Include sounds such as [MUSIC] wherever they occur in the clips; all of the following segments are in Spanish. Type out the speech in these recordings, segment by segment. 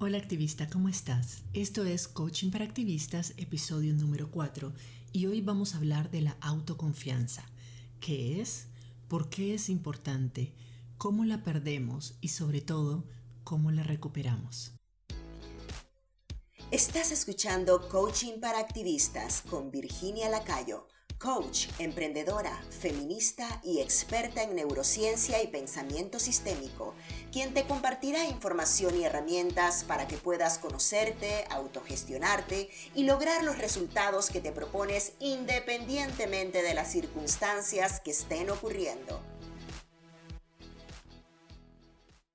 Hola activista, ¿cómo estás? Esto es Coaching para Activistas, episodio número 4, y hoy vamos a hablar de la autoconfianza. ¿Qué es? ¿Por qué es importante? ¿Cómo la perdemos? Y sobre todo, ¿cómo la recuperamos? Estás escuchando Coaching para Activistas con Virginia Lacayo coach, emprendedora, feminista y experta en neurociencia y pensamiento sistémico, quien te compartirá información y herramientas para que puedas conocerte, autogestionarte y lograr los resultados que te propones independientemente de las circunstancias que estén ocurriendo.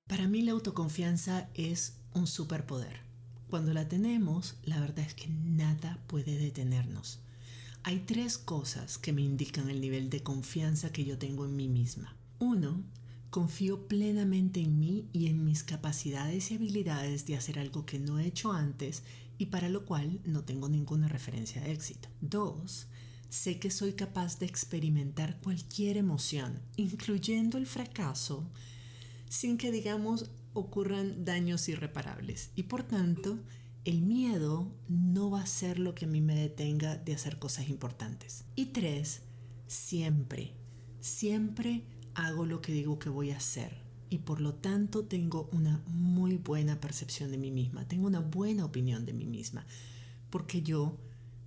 Para mí la autoconfianza es un superpoder. Cuando la tenemos, la verdad es que nada puede detenernos. Hay tres cosas que me indican el nivel de confianza que yo tengo en mí misma. Uno, confío plenamente en mí y en mis capacidades y habilidades de hacer algo que no he hecho antes y para lo cual no tengo ninguna referencia de éxito. Dos, sé que soy capaz de experimentar cualquier emoción, incluyendo el fracaso, sin que digamos ocurran daños irreparables. Y por tanto, el miedo no va a ser lo que a mí me detenga de hacer cosas importantes. Y tres, siempre, siempre hago lo que digo que voy a hacer. Y por lo tanto tengo una muy buena percepción de mí misma, tengo una buena opinión de mí misma, porque yo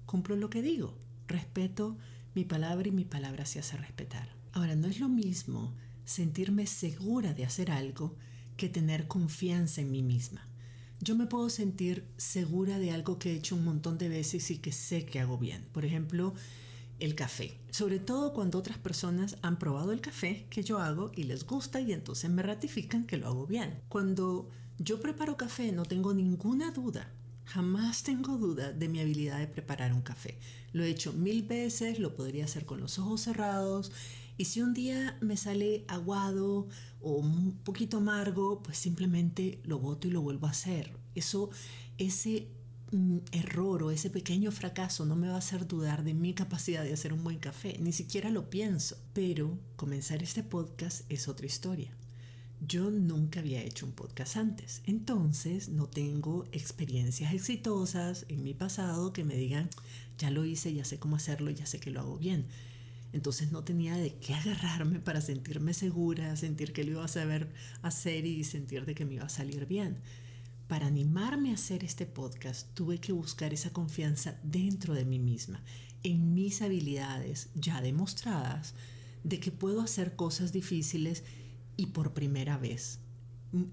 cumplo lo que digo, respeto mi palabra y mi palabra se hace respetar. Ahora, no es lo mismo sentirme segura de hacer algo que tener confianza en mí misma yo me puedo sentir segura de algo que he hecho un montón de veces y que sé que hago bien. Por ejemplo, el café. Sobre todo cuando otras personas han probado el café que yo hago y les gusta y entonces me ratifican que lo hago bien. Cuando yo preparo café no tengo ninguna duda. Jamás tengo duda de mi habilidad de preparar un café. Lo he hecho mil veces, lo podría hacer con los ojos cerrados y si un día me sale aguado o un poquito amargo, pues simplemente lo boto y lo vuelvo a hacer. Eso, ese error o ese pequeño fracaso no me va a hacer dudar de mi capacidad de hacer un buen café, ni siquiera lo pienso. Pero comenzar este podcast es otra historia. Yo nunca había hecho un podcast antes, entonces no tengo experiencias exitosas en mi pasado que me digan, ya lo hice, ya sé cómo hacerlo, ya sé que lo hago bien. Entonces no tenía de qué agarrarme para sentirme segura, sentir que lo iba a saber hacer y sentir de que me iba a salir bien. Para animarme a hacer este podcast tuve que buscar esa confianza dentro de mí misma, en mis habilidades ya demostradas, de que puedo hacer cosas difíciles y por primera vez.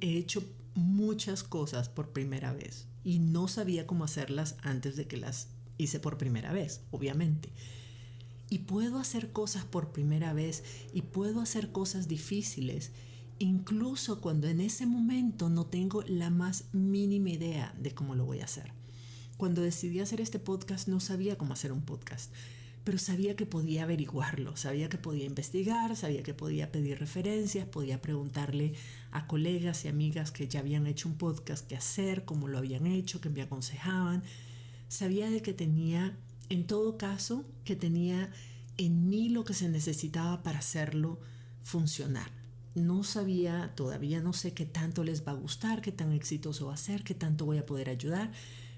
He hecho muchas cosas por primera vez y no sabía cómo hacerlas antes de que las hice por primera vez, obviamente y puedo hacer cosas por primera vez y puedo hacer cosas difíciles, incluso cuando en ese momento no tengo la más mínima idea de cómo lo voy a hacer. Cuando decidí hacer este podcast no sabía cómo hacer un podcast, pero sabía que podía averiguarlo, sabía que podía investigar, sabía que podía pedir referencias, podía preguntarle a colegas y amigas que ya habían hecho un podcast qué hacer, cómo lo habían hecho, que me aconsejaban. Sabía de que tenía en todo caso, que tenía en mí lo que se necesitaba para hacerlo funcionar. No sabía, todavía no sé qué tanto les va a gustar, qué tan exitoso va a ser, qué tanto voy a poder ayudar,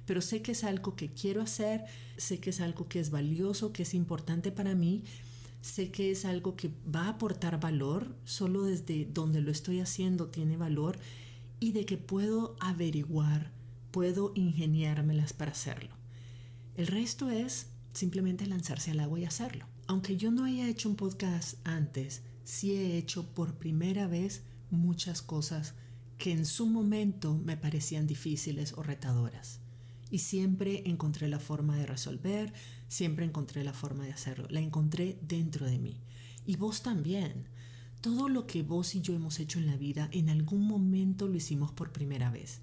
pero sé que es algo que quiero hacer, sé que es algo que es valioso, que es importante para mí, sé que es algo que va a aportar valor, solo desde donde lo estoy haciendo tiene valor y de que puedo averiguar, puedo ingeniármelas para hacerlo. El resto es simplemente lanzarse al agua y hacerlo. Aunque yo no haya hecho un podcast antes, sí he hecho por primera vez muchas cosas que en su momento me parecían difíciles o retadoras. Y siempre encontré la forma de resolver, siempre encontré la forma de hacerlo. La encontré dentro de mí. Y vos también. Todo lo que vos y yo hemos hecho en la vida, en algún momento lo hicimos por primera vez.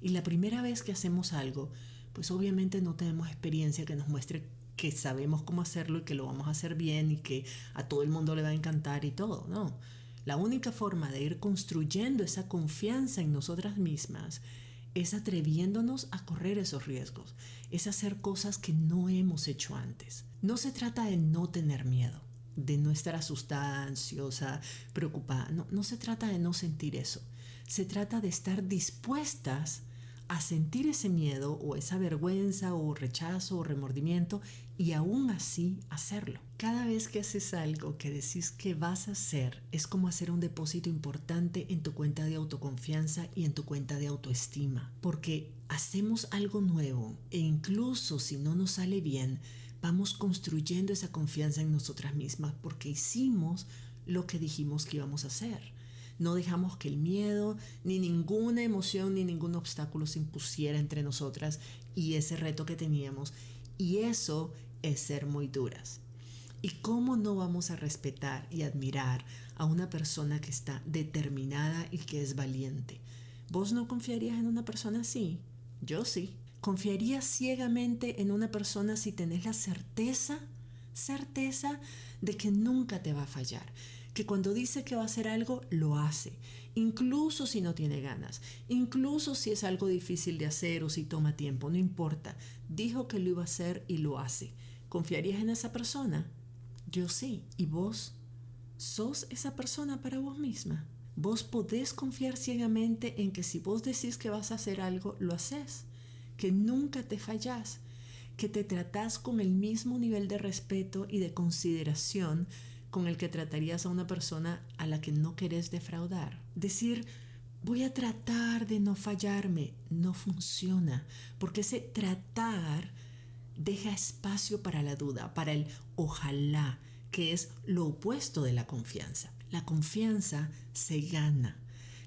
Y la primera vez que hacemos algo, pues obviamente no tenemos experiencia que nos muestre que sabemos cómo hacerlo y que lo vamos a hacer bien y que a todo el mundo le va a encantar y todo, no. La única forma de ir construyendo esa confianza en nosotras mismas es atreviéndonos a correr esos riesgos, es hacer cosas que no hemos hecho antes. No se trata de no tener miedo, de no estar asustada, ansiosa, preocupada, no, no se trata de no sentir eso, se trata de estar dispuestas a sentir ese miedo o esa vergüenza o rechazo o remordimiento y aún así hacerlo. Cada vez que haces algo que decís que vas a hacer es como hacer un depósito importante en tu cuenta de autoconfianza y en tu cuenta de autoestima, porque hacemos algo nuevo e incluso si no nos sale bien, vamos construyendo esa confianza en nosotras mismas porque hicimos lo que dijimos que íbamos a hacer. No dejamos que el miedo, ni ninguna emoción, ni ningún obstáculo se impusiera entre nosotras y ese reto que teníamos. Y eso es ser muy duras. ¿Y cómo no vamos a respetar y admirar a una persona que está determinada y que es valiente? ¿Vos no confiarías en una persona así? Yo sí. ¿Confiarías ciegamente en una persona si tenés la certeza, certeza de que nunca te va a fallar? Que cuando dice que va a hacer algo, lo hace, incluso si no tiene ganas, incluso si es algo difícil de hacer o si toma tiempo, no importa. Dijo que lo iba a hacer y lo hace. ¿Confiarías en esa persona? Yo sí. ¿Y vos? ¿Sos esa persona para vos misma? Vos podés confiar ciegamente en que si vos decís que vas a hacer algo, lo haces, que nunca te fallás, que te tratás con el mismo nivel de respeto y de consideración con el que tratarías a una persona a la que no querés defraudar. Decir, voy a tratar de no fallarme, no funciona, porque ese tratar deja espacio para la duda, para el ojalá, que es lo opuesto de la confianza. La confianza se gana.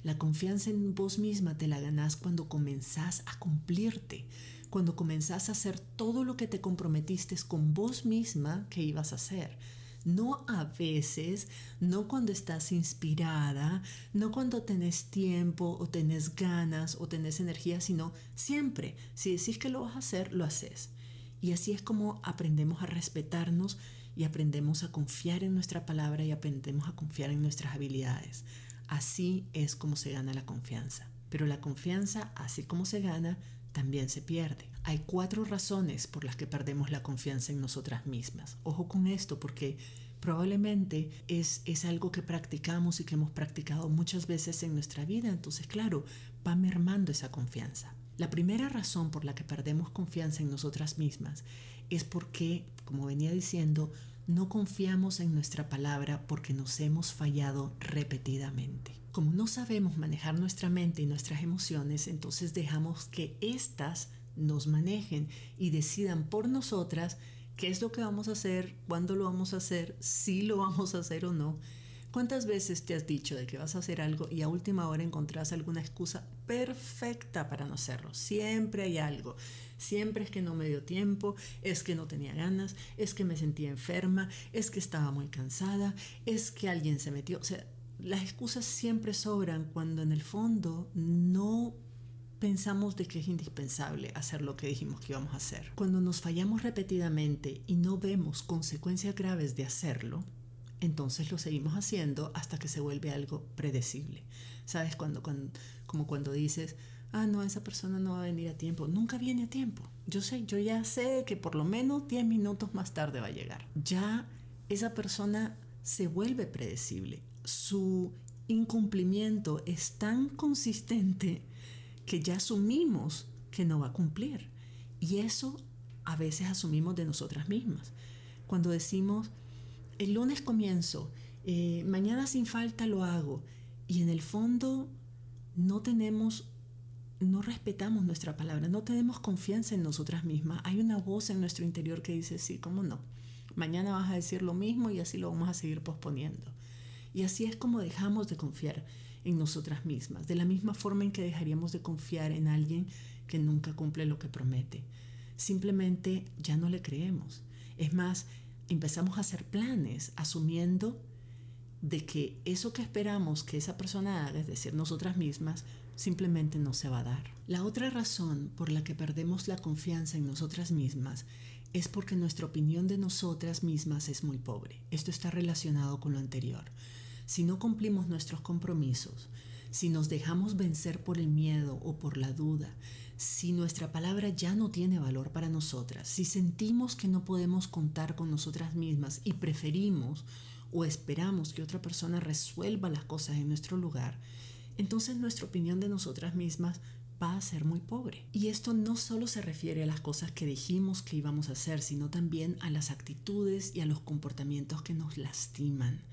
La confianza en vos misma te la ganás cuando comenzás a cumplirte, cuando comenzás a hacer todo lo que te comprometiste con vos misma que ibas a hacer no a veces, no cuando estás inspirada, no cuando tenés tiempo o tenés ganas o tenés energía, sino siempre. Si decís que lo vas a hacer, lo haces. Y así es como aprendemos a respetarnos y aprendemos a confiar en nuestra palabra y aprendemos a confiar en nuestras habilidades. Así es como se gana la confianza. Pero la confianza, así como se gana, también se pierde. Hay cuatro razones por las que perdemos la confianza en nosotras mismas. Ojo con esto porque probablemente es, es algo que practicamos y que hemos practicado muchas veces en nuestra vida. Entonces, claro, va mermando esa confianza. La primera razón por la que perdemos confianza en nosotras mismas es porque, como venía diciendo, no confiamos en nuestra palabra porque nos hemos fallado repetidamente. Como no sabemos manejar nuestra mente y nuestras emociones, entonces dejamos que éstas nos manejen y decidan por nosotras qué es lo que vamos a hacer, cuándo lo vamos a hacer, si lo [LAUGHS] vamos a hacer o no. ¿Cuántas veces te has dicho de que vas a hacer algo y a última hora encontrás alguna excusa perfecta para no hacerlo? Siempre hay algo. Siempre es que no me dio tiempo, es que no tenía ganas, es que me sentía enferma, es que estaba muy cansada, es que alguien se metió. Las excusas siempre sobran cuando en el fondo no pensamos de que es indispensable hacer lo que dijimos que íbamos a hacer. Cuando nos fallamos repetidamente y no vemos consecuencias graves de hacerlo, entonces lo seguimos haciendo hasta que se vuelve algo predecible. ¿Sabes? Cuando, como cuando dices, ah, no, esa persona no va a venir a tiempo. Nunca viene a tiempo. Yo sé, yo ya sé que por lo menos 10 minutos más tarde va a llegar. Ya esa persona se vuelve predecible su incumplimiento es tan consistente que ya asumimos que no va a cumplir. Y eso a veces asumimos de nosotras mismas. Cuando decimos, el lunes comienzo, eh, mañana sin falta lo hago, y en el fondo no tenemos, no respetamos nuestra palabra, no tenemos confianza en nosotras mismas. Hay una voz en nuestro interior que dice, sí, ¿cómo no? Mañana vas a decir lo mismo y así lo vamos a seguir posponiendo. Y así es como dejamos de confiar en nosotras mismas, de la misma forma en que dejaríamos de confiar en alguien que nunca cumple lo que promete. Simplemente ya no le creemos. Es más, empezamos a hacer planes asumiendo de que eso que esperamos que esa persona haga, es decir, nosotras mismas, simplemente no se va a dar. La otra razón por la que perdemos la confianza en nosotras mismas es porque nuestra opinión de nosotras mismas es muy pobre. Esto está relacionado con lo anterior si no cumplimos nuestros compromisos, si nos dejamos vencer por el miedo o por la duda, si nuestra palabra ya no tiene valor para nosotras, si sentimos que no podemos contar con nosotras mismas y preferimos o esperamos que otra persona resuelva las cosas en nuestro lugar, entonces nuestra opinión de nosotras mismas va a ser muy pobre. Y esto no solo se refiere a las cosas que dijimos que íbamos a hacer, sino también a las actitudes y a los comportamientos que nos lastiman.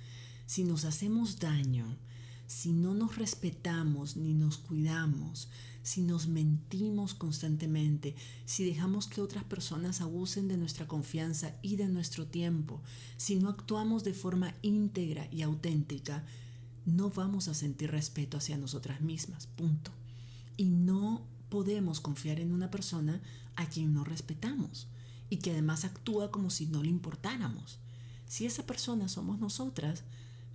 Si nos hacemos daño, si no nos respetamos ni nos cuidamos, si nos mentimos constantemente, si dejamos que otras personas abusen de nuestra confianza y de nuestro tiempo, si no actuamos de forma íntegra y auténtica, no vamos a sentir respeto hacia nosotras mismas, punto. Y no podemos confiar en una persona a quien no respetamos y que además actúa como si no le importáramos. Si esa persona somos nosotras,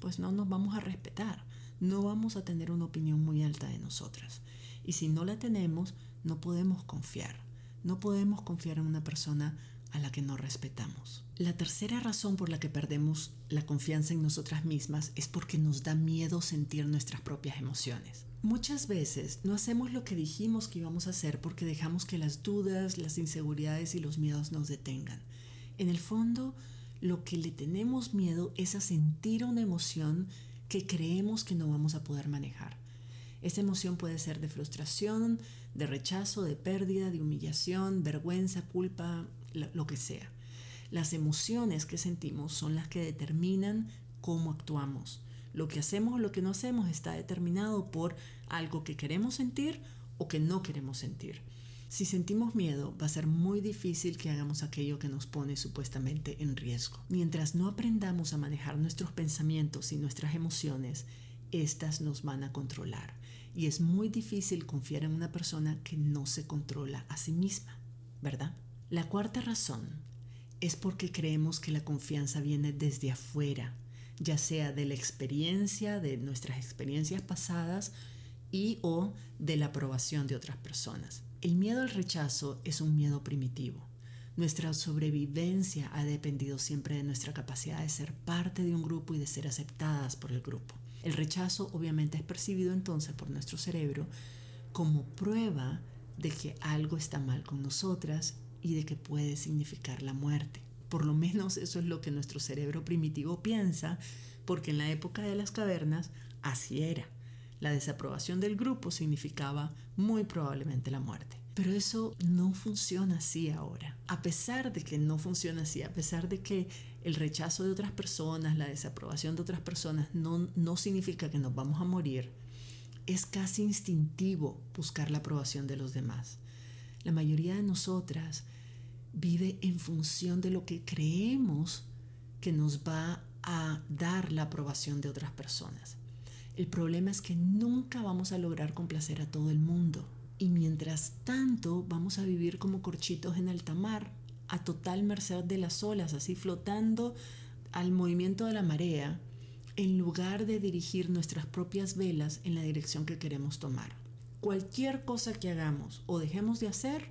pues no nos vamos a respetar, no vamos a tener una opinión muy alta de nosotras. Y si no la tenemos, no podemos confiar. No podemos confiar en una persona a la que no respetamos. La tercera razón por la que perdemos la confianza en nosotras mismas es porque nos da miedo sentir nuestras propias emociones. Muchas veces no hacemos lo que dijimos que íbamos a hacer porque dejamos que las dudas, las inseguridades y los miedos nos detengan. En el fondo, lo que le tenemos miedo es a sentir una emoción que creemos que no vamos a poder manejar. Esa emoción puede ser de frustración, de rechazo, de pérdida, de humillación, vergüenza, culpa, lo que sea. Las emociones que sentimos son las que determinan cómo actuamos. Lo que hacemos o lo que no hacemos está determinado por algo que queremos sentir o que no queremos sentir. Si sentimos miedo, va a ser muy difícil que hagamos aquello que nos pone supuestamente en riesgo. Mientras no aprendamos a manejar nuestros pensamientos y nuestras emociones, éstas nos van a controlar. Y es muy difícil confiar en una persona que no se controla a sí misma, ¿verdad? La cuarta razón es porque creemos que la confianza viene desde afuera, ya sea de la experiencia, de nuestras experiencias pasadas y o de la aprobación de otras personas. El miedo al rechazo es un miedo primitivo. Nuestra sobrevivencia ha dependido siempre de nuestra capacidad de ser parte de un grupo y de ser aceptadas por el grupo. El rechazo obviamente es percibido entonces por nuestro cerebro como prueba de que algo está mal con nosotras y de que puede significar la muerte. Por lo menos eso es lo que nuestro cerebro primitivo piensa, porque en la época de las cavernas así era. La desaprobación del grupo significaba muy probablemente la muerte. Pero eso no funciona así ahora. A pesar de que no funciona así, a pesar de que el rechazo de otras personas, la desaprobación de otras personas no, no significa que nos vamos a morir, es casi instintivo buscar la aprobación de los demás. La mayoría de nosotras vive en función de lo que creemos que nos va a dar la aprobación de otras personas. El problema es que nunca vamos a lograr complacer a todo el mundo. Y mientras tanto vamos a vivir como corchitos en alta mar, a total merced de las olas, así flotando al movimiento de la marea, en lugar de dirigir nuestras propias velas en la dirección que queremos tomar. Cualquier cosa que hagamos o dejemos de hacer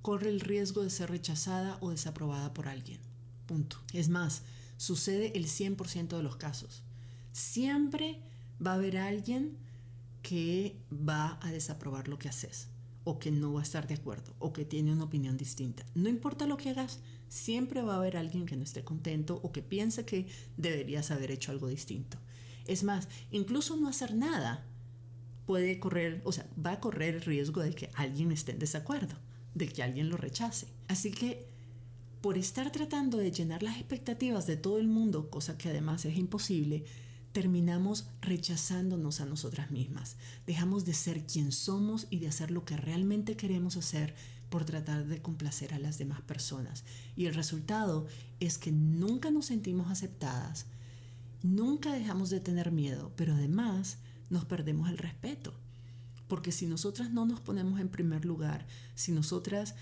corre el riesgo de ser rechazada o desaprobada por alguien. Punto. Es más, sucede el 100% de los casos. Siempre va a haber alguien que va a desaprobar lo que haces o que no va a estar de acuerdo o que tiene una opinión distinta. No importa lo que hagas, siempre va a haber alguien que no esté contento o que piense que deberías haber hecho algo distinto. Es más, incluso no hacer nada puede correr, o sea, va a correr el riesgo de que alguien esté en desacuerdo, de que alguien lo rechace. Así que por estar tratando de llenar las expectativas de todo el mundo, cosa que además es imposible, terminamos rechazándonos a nosotras mismas. Dejamos de ser quien somos y de hacer lo que realmente queremos hacer por tratar de complacer a las demás personas. Y el resultado es que nunca nos sentimos aceptadas, nunca dejamos de tener miedo, pero además nos perdemos el respeto. Porque si nosotras no nos ponemos en primer lugar, si nosotras,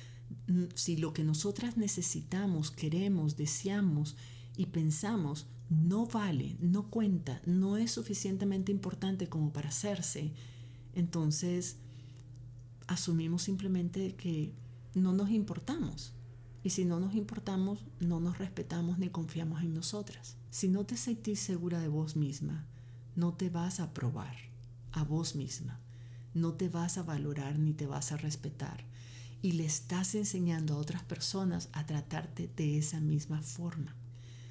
si lo que nosotras necesitamos, queremos, deseamos y pensamos no vale, no cuenta, no es suficientemente importante como para hacerse, entonces asumimos simplemente que no nos importamos. Y si no nos importamos, no nos respetamos ni confiamos en nosotras. Si no te sentís segura de vos misma, no te vas a probar a vos misma. No te vas a valorar ni te vas a respetar. Y le estás enseñando a otras personas a tratarte de esa misma forma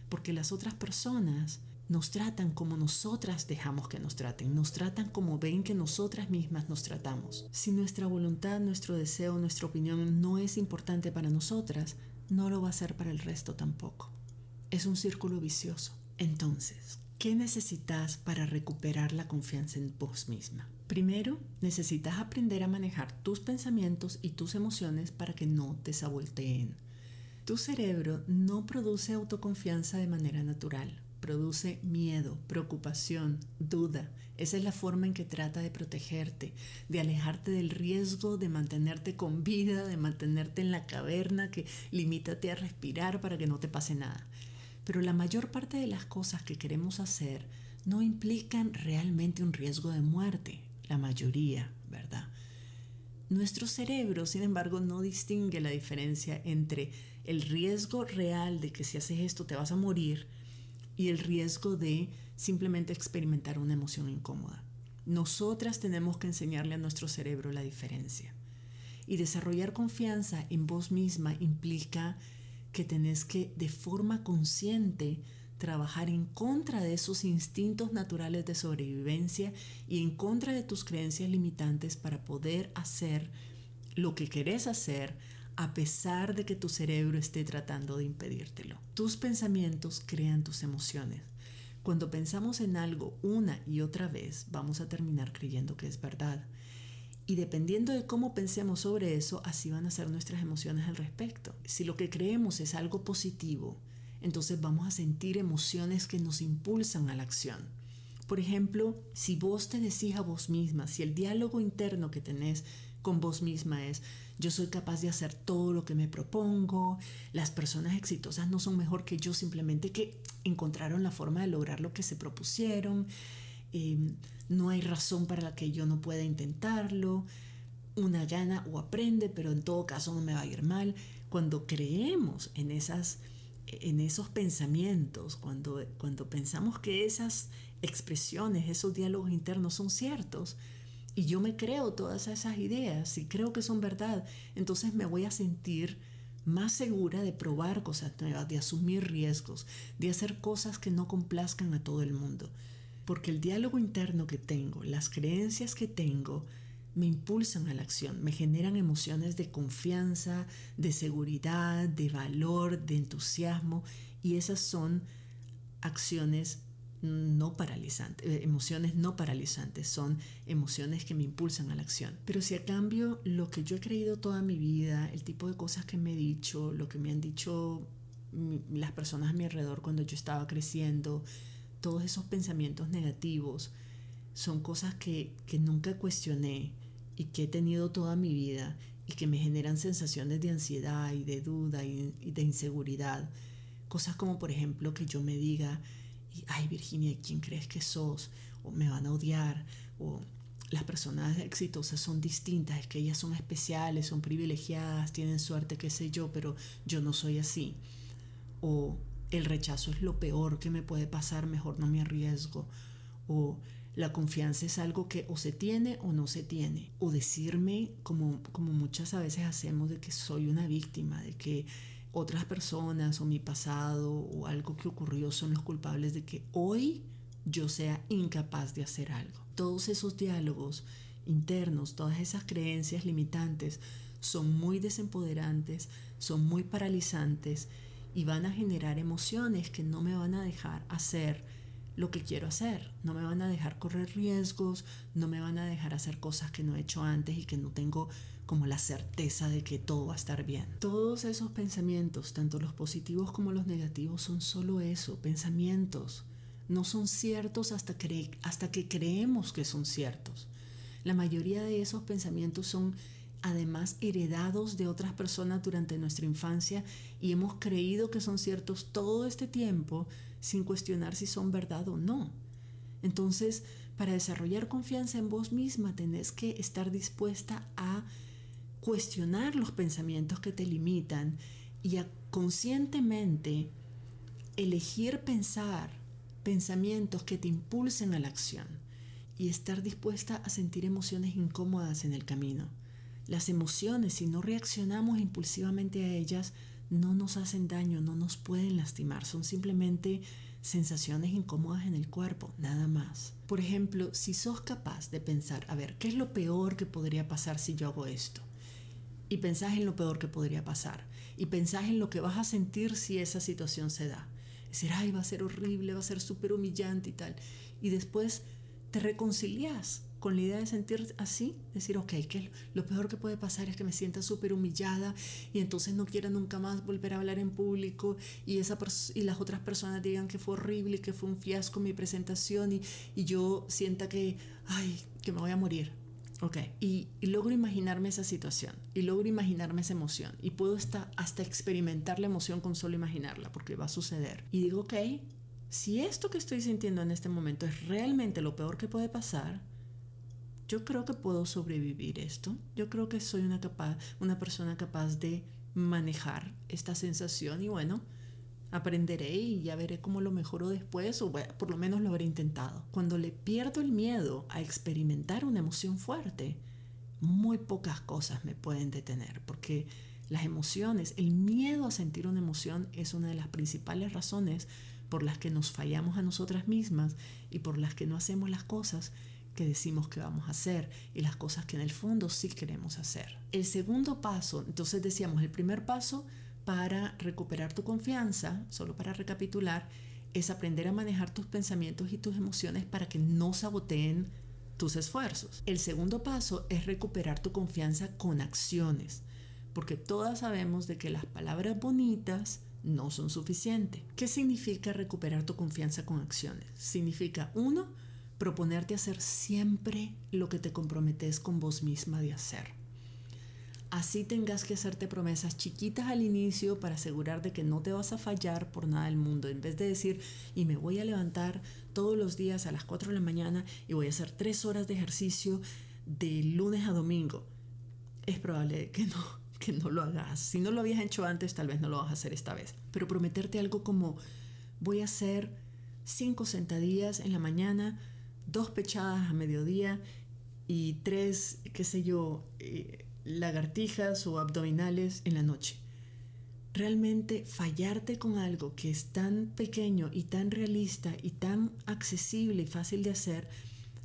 porque las otras personas nos tratan como nosotras dejamos que nos traten, nos tratan como ven que nosotras mismas nos tratamos. Si nuestra voluntad, nuestro deseo, nuestra opinión no es importante para nosotras, no lo va a ser para el resto tampoco. Es un círculo vicioso. Entonces, ¿qué necesitas para recuperar la confianza en vos misma? Primero, necesitas aprender a manejar tus pensamientos y tus emociones para que no te sabolteen. Tu cerebro no produce autoconfianza de manera natural produce miedo, preocupación, duda. Esa es la forma en que trata de protegerte, de alejarte del riesgo, de mantenerte con vida, de mantenerte en la caverna, que limítate a respirar para que no te pase nada. Pero la mayor parte de las cosas que queremos hacer no implican realmente un riesgo de muerte, la mayoría, ¿verdad? Nuestro cerebro, sin embargo, no distingue la diferencia entre el riesgo real de que si haces esto te vas a morir y el riesgo de simplemente experimentar una emoción incómoda. Nosotras tenemos que enseñarle a nuestro cerebro la diferencia. Y desarrollar confianza en vos misma implica que tenés que de forma consciente trabajar en contra de esos instintos naturales de sobrevivencia y en contra de tus creencias limitantes para poder hacer lo que querés hacer a pesar de que tu cerebro esté tratando de impedírtelo. Tus pensamientos crean tus emociones. Cuando pensamos en algo una y otra vez, vamos a terminar creyendo que es verdad. Y dependiendo de cómo pensemos sobre eso, así van a ser nuestras emociones al respecto. Si lo que creemos es algo positivo, entonces vamos a sentir emociones que nos impulsan a la acción. Por ejemplo, si vos te decís a vos misma, si el diálogo interno que tenés con vos misma es, yo soy capaz de hacer todo lo que me propongo, las personas exitosas no son mejor que yo, simplemente que encontraron la forma de lograr lo que se propusieron, em, no hay razón para la que yo no pueda intentarlo, una gana o aprende, pero en todo caso no me va a ir mal. Cuando creemos en esas en esos pensamientos, cuando, cuando pensamos que esas expresiones, esos diálogos internos son ciertos, y yo me creo todas esas ideas y creo que son verdad, entonces me voy a sentir más segura de probar cosas nuevas, de asumir riesgos, de hacer cosas que no complazcan a todo el mundo. Porque el diálogo interno que tengo, las creencias que tengo, me impulsan a la acción, me generan emociones de confianza, de seguridad, de valor, de entusiasmo y esas son acciones no paralizantes, eh, emociones no paralizantes, son emociones que me impulsan a la acción. Pero si a cambio lo que yo he creído toda mi vida, el tipo de cosas que me he dicho, lo que me han dicho las personas a mi alrededor cuando yo estaba creciendo, todos esos pensamientos negativos, son cosas que, nunca cuestioné y que he tenido toda mi vida y que me generan sensaciones de ansiedad y de duda y de inseguridad. Cosas como por ejemplo que yo me diga, ay Virginia, ¿quién crees que sos? O me van a odiar, o las personas exitosas son distintas, es que ellas son especiales, son privilegiadas, tienen suerte, qué sé yo, pero yo no soy así. O el rechazo es lo peor que me puede pasar, mejor no me arriesgo. O la confianza es algo que o se tiene o no se tiene. O decirme, como, como muchas a veces hacemos, de que soy una víctima, de que otras personas o mi pasado o algo que ocurrió son los culpables de que hoy yo sea incapaz de hacer algo. Todos esos diálogos internos, todas esas creencias limitantes son muy desempoderantes, son muy paralizantes y van a generar emociones que no me van a dejar hacer lo que quiero hacer, no me van a dejar correr riesgos, no me van a dejar hacer cosas que no he hecho antes y que no tengo como la certeza de que todo va a estar bien. Todos esos pensamientos, tanto los positivos como los negativos, son solo eso, pensamientos. No son ciertos hasta, hasta que creemos que son ciertos. La mayoría de esos pensamientos son además heredados de otras personas durante nuestra infancia y hemos creído que son ciertos todo este tiempo sin cuestionar si son verdad o no. Entonces, para desarrollar confianza en vos misma tenés que estar dispuesta a cuestionar los pensamientos que te limitan y a conscientemente elegir pensar pensamientos que te impulsen a la acción y estar dispuesta a sentir emociones incómodas en el camino. Las emociones, si no reaccionamos impulsivamente a ellas, no nos hacen daño, no nos pueden lastimar, son simplemente sensaciones incómodas en el cuerpo, nada más. Por ejemplo, si sos capaz de pensar, a ver, ¿qué es lo peor que podría pasar si yo hago esto? Y pensás en lo peor que podría pasar. Y pensás en lo que vas a sentir si esa situación se da. Decir, ay, va a ser horrible, va a ser súper humillante y tal. Y después te reconcilias con la idea de sentir así, decir, ok, que lo peor que puede pasar es que me sienta súper humillada y entonces no quiera nunca más volver a hablar en público y, esa y las otras personas digan que fue horrible, que fue un fiasco mi presentación y, y yo sienta que, ay, que me voy a morir. Ok, y, logro imaginarme esa situación y logro imaginarme esa emoción y puedo hasta, hasta experimentar la emoción con solo imaginarla porque va a suceder. Y digo, ok, si esto que estoy sintiendo en este momento es realmente lo peor que puede pasar, yo creo que puedo sobrevivir esto. Yo creo que soy una, capaz, una persona capaz de manejar esta sensación y bueno, aprenderé y ya veré cómo lo mejoro después o por lo menos lo habré intentado. Cuando le pierdo el miedo a experimentar una emoción fuerte, muy pocas cosas me pueden detener porque las emociones, el miedo a sentir una emoción es una de las principales razones por las que nos fallamos a nosotras mismas y por las que no hacemos las cosas que decimos que vamos a hacer y las cosas que en el fondo sí queremos hacer. El segundo paso, entonces decíamos, el primer paso para recuperar tu confianza, solo para recapitular, es aprender a manejar tus pensamientos y tus emociones para que no saboteen tus esfuerzos. El segundo paso es recuperar tu confianza con acciones, porque todas sabemos de que las palabras bonitas no son suficientes. ¿Qué significa recuperar tu confianza con acciones? Significa, uno, proponerte hacer siempre lo que te comprometes con vos misma de hacer. Así tengas que hacerte promesas chiquitas al inicio para asegurar de que no te vas a fallar por nada del mundo. En vez de decir, y me voy a levantar todos los días a las 4 de la mañana y voy a hacer 3 horas de ejercicio de lunes a domingo. Es probable que no, [LAUGHS] que no lo hagas. Si no lo habías hecho antes, tal vez no lo vas a hacer esta vez. Pero prometerte algo como, voy a hacer 5 sentadillas en la mañana, dos pechadas a mediodía y tres, qué sé yo, eh, lagartijas o abdominales en la noche. Realmente fallarte con algo que es tan pequeño y tan realista y tan accesible y fácil de hacer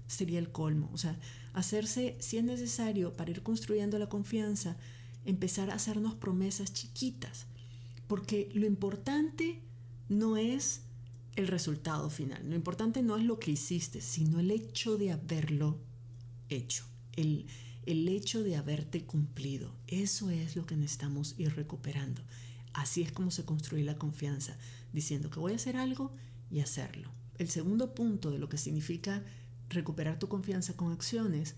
sería el colmo. O sea, hacerse, si es necesario, para ir construyendo la confianza, empezar a hacernos promesas chiquitas. Porque lo importante no es el resultado final. Lo importante no es lo que hiciste, sino el hecho de haberlo hecho, el, el hecho de haberte cumplido. Eso es lo que necesitamos ir recuperando. Así es como se construye la confianza, diciendo que voy a hacer algo y hacerlo. El segundo punto de lo que significa recuperar tu confianza con acciones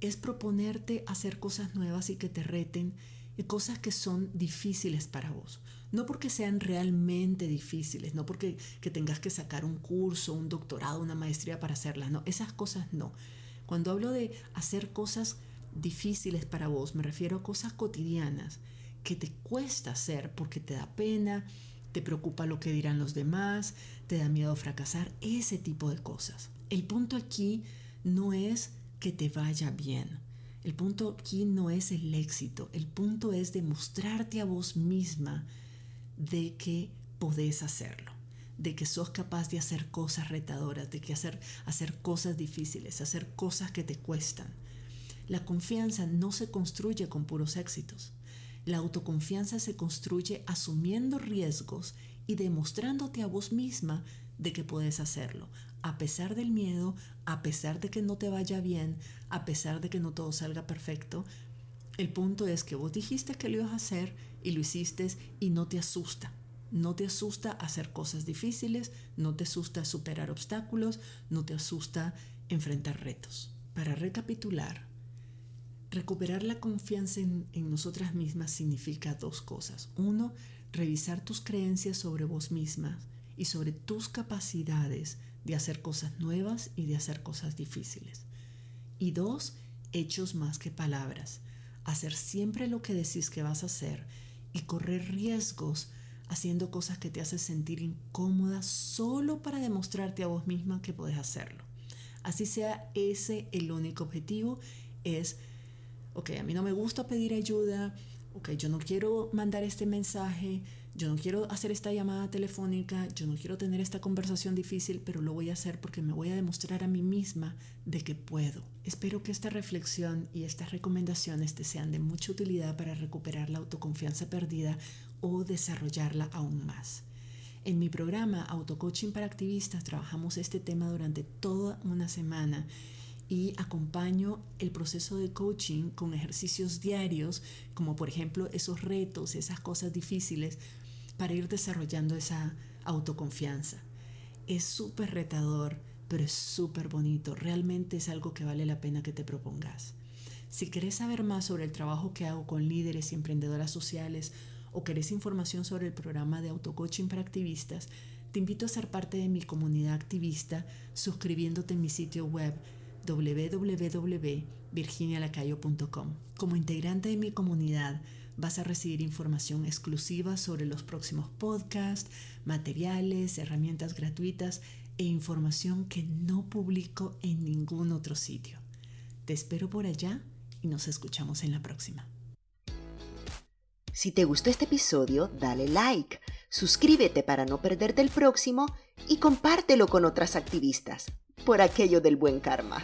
es proponerte hacer cosas nuevas y que te reten y cosas que son difíciles para vos. No porque sean realmente difíciles, no porque que tengas que sacar un curso, un doctorado, una maestría para hacerlas, no, esas cosas no. Cuando hablo de hacer cosas difíciles para vos, me refiero a cosas cotidianas que te cuesta hacer porque te da pena, te preocupa lo que dirán los demás, te da miedo fracasar, ese tipo de cosas. El punto aquí no es que te vaya bien, el punto aquí no es el éxito, el punto es demostrarte a vos misma de que podés hacerlo, de que sos capaz de hacer cosas retadoras, de que hacer, hacer cosas difíciles, hacer cosas que te cuestan. La confianza no se construye con puros éxitos. La autoconfianza se construye asumiendo riesgos y demostrándote a vos misma de que puedes hacerlo, a pesar del miedo, a pesar de que no te vaya bien, a pesar de que no todo salga perfecto, el punto es que vos dijiste que lo ibas a hacer y lo hiciste y no te asusta. No te asusta hacer cosas difíciles, no te asusta superar obstáculos, no te asusta enfrentar retos. Para recapitular, recuperar la confianza en, en nosotras mismas significa dos cosas. Uno, revisar tus creencias sobre vos mismas y sobre tus capacidades de hacer cosas nuevas y de hacer cosas difíciles. Y dos, hechos más que palabras. Hacer siempre lo que decís que vas a hacer y correr riesgos haciendo cosas que te hacen sentir incómoda solo para demostrarte a vos misma que puedes hacerlo. Así sea ese el único objetivo, es, ok, a mí no me gusta pedir ayuda, ok, yo no quiero mandar este mensaje, yo no quiero hacer esta llamada telefónica, yo no quiero tener esta conversación difícil, pero lo voy a hacer porque me voy a demostrar a mí misma de que puedo. Espero que esta reflexión y estas recomendaciones te sean de mucha utilidad para recuperar la autoconfianza perdida o desarrollarla aún más. En mi programa Autocoaching para Activistas trabajamos este tema durante toda una semana y acompaño el proceso de coaching con ejercicios diarios, como por ejemplo esos retos, esas cosas difíciles, para ir desarrollando esa autoconfianza. Es súper retador, pero es súper bonito. Realmente es algo que vale la pena que te propongas. Si querés saber más sobre el trabajo que hago con líderes y emprendedoras sociales o querés información sobre el programa de autocoaching para activistas, te invito a ser parte de mi comunidad activista suscribiéndote en mi sitio web www.virginialacayo.com. Como integrante de mi comunidad, vas a recibir información exclusiva sobre los próximos podcasts, materiales, herramientas gratuitas e información que no publico en ningún otro sitio. Te espero por allá y nos escuchamos en la próxima. Si te gustó este episodio, dale like, suscríbete para no perderte el próximo y compártelo con otras activistas por aquello del buen karma.